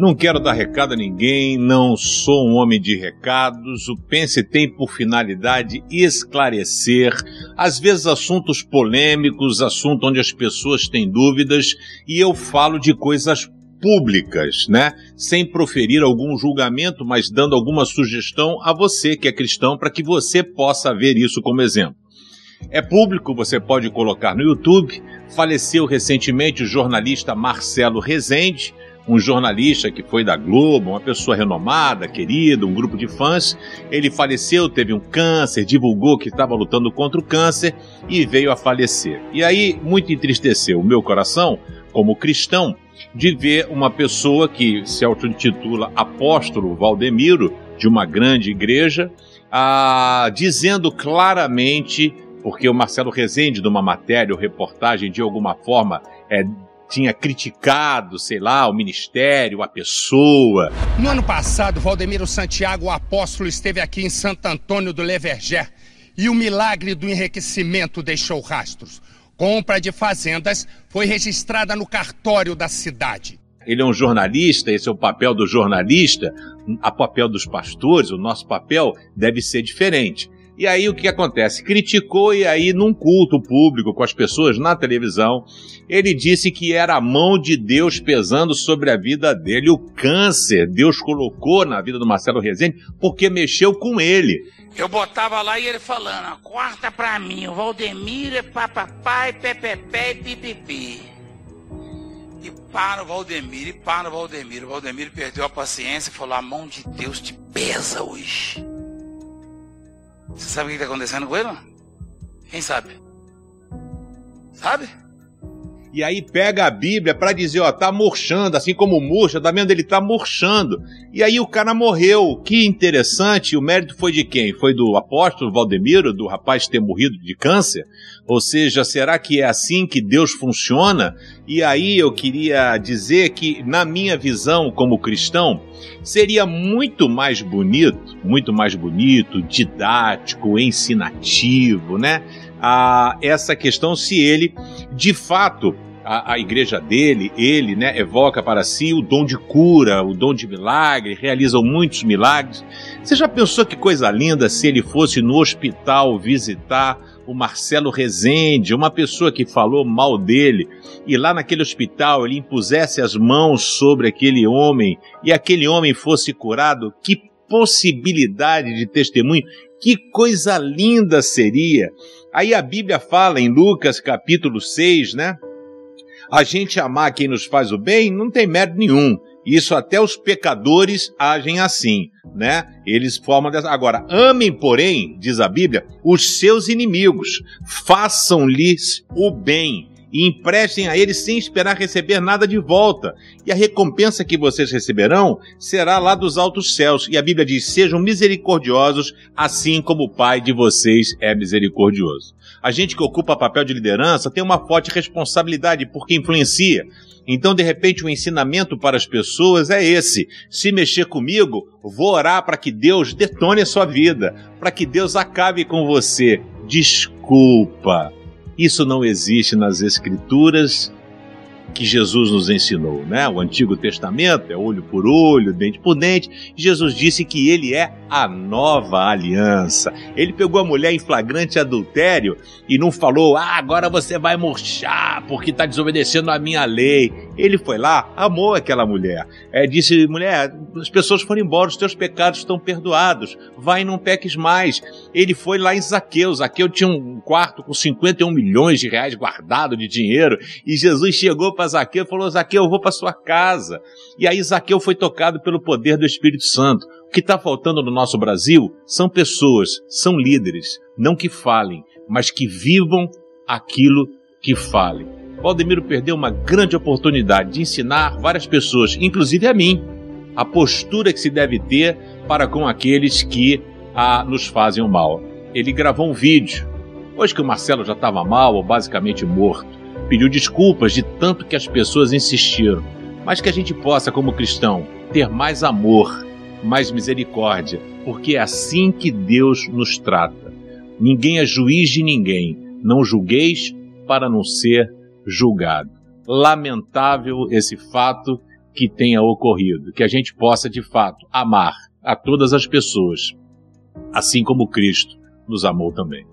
Não quero dar recado a ninguém, não sou um homem de recados. O Pense tem por finalidade esclarecer, às vezes assuntos polêmicos, assuntos onde as pessoas têm dúvidas, e eu falo de coisas públicas, né? Sem proferir algum julgamento, mas dando alguma sugestão a você que é cristão para que você possa ver isso como exemplo. É público, você pode colocar no YouTube. Faleceu recentemente o jornalista Marcelo Rezende, um jornalista que foi da Globo, uma pessoa renomada, querida, um grupo de fãs. Ele faleceu, teve um câncer, divulgou que estava lutando contra o câncer e veio a falecer. E aí muito entristeceu o meu coração, como cristão, de ver uma pessoa que se auto-intitula Apóstolo Valdemiro, de uma grande igreja, ah, dizendo claramente, porque o Marcelo Rezende, numa matéria ou reportagem, de alguma forma, é, tinha criticado, sei lá, o ministério, a pessoa. No ano passado, Valdemiro Santiago, o apóstolo, esteve aqui em Santo Antônio do Leverger e o milagre do enriquecimento deixou rastros. Compra de fazendas foi registrada no cartório da cidade. Ele é um jornalista, esse é o papel do jornalista, a papel dos pastores, o nosso papel deve ser diferente. E aí o que acontece? Criticou e aí num culto público com as pessoas na televisão, ele disse que era a mão de Deus pesando sobre a vida dele. O câncer Deus colocou na vida do Marcelo Rezende porque mexeu com ele. Eu botava lá e ele falando, corta pra mim, o Valdemiro é papapai, pepepé e pipipi. E para o Valdemiro, e para o Valdemiro. O Valdemiro perdeu a paciência e falou, a mão de Deus te pesa hoje. Você sabe o que está acontecendo com ele? Quem sabe? Sabe? E aí pega a Bíblia para dizer, ó, tá murchando, assim como murcha, tá vendo? Ele tá murchando. E aí o cara morreu. Que interessante, o mérito foi de quem? Foi do apóstolo Valdemiro, do rapaz ter morrido de câncer? Ou seja, será que é assim que Deus funciona? E aí eu queria dizer que, na minha visão como cristão, seria muito mais bonito, muito mais bonito, didático, ensinativo, né? A essa questão se ele, de fato, a, a, igreja dele, ele, né, evoca para si o dom de cura, o dom de milagre, realizam muitos milagres. Você já pensou que coisa linda se ele fosse no hospital visitar o Marcelo Rezende, uma pessoa que falou mal dele, e lá naquele hospital ele impusesse as mãos sobre aquele homem e aquele homem fosse curado? Que possibilidade de testemunho! Que coisa linda seria! Aí a Bíblia fala em Lucas capítulo 6, né? A gente amar quem nos faz o bem não tem mérito nenhum. Isso até os pecadores agem assim, né? Eles formam dessa. Agora, amem, porém, diz a Bíblia, os seus inimigos, façam-lhes o bem e emprestem a eles sem esperar receber nada de volta. E a recompensa que vocês receberão será lá dos altos céus. E a Bíblia diz: sejam misericordiosos, assim como o Pai de vocês é misericordioso. A gente que ocupa papel de liderança tem uma forte responsabilidade porque influencia. Então, de repente, o ensinamento para as pessoas é esse: se mexer comigo, vou orar para que Deus detone a sua vida, para que Deus acabe com você. Desculpa isso não existe nas Escrituras que Jesus nos ensinou, né? O Antigo Testamento é olho por olho, dente por dente. Jesus disse que ele é a nova aliança. Ele pegou a mulher em flagrante adultério e não falou: "Ah, agora você vai murchar porque está desobedecendo a minha lei". Ele foi lá, amou aquela mulher. É, disse: "Mulher, as pessoas foram embora, os teus pecados estão perdoados. Vai não peques mais". Ele foi lá em Zaqueu. Zaqueu tinha um quarto com 51 milhões de reais guardado de dinheiro e Jesus chegou para Zaqueu e falou: Zaqueu, eu vou para sua casa. E aí Zaqueu foi tocado pelo poder do Espírito Santo. O que está faltando no nosso Brasil são pessoas, são líderes, não que falem, mas que vivam aquilo que falem. Valdemiro perdeu uma grande oportunidade de ensinar várias pessoas, inclusive a mim, a postura que se deve ter para com aqueles que a, nos fazem o mal. Ele gravou um vídeo, hoje que o Marcelo já estava mal ou basicamente morto pediu desculpas de tanto que as pessoas insistiram, mas que a gente possa, como cristão, ter mais amor, mais misericórdia, porque é assim que Deus nos trata. Ninguém é juiz de ninguém, não julgueis para não ser julgado. Lamentável esse fato que tenha ocorrido, que a gente possa de fato amar a todas as pessoas, assim como Cristo nos amou também.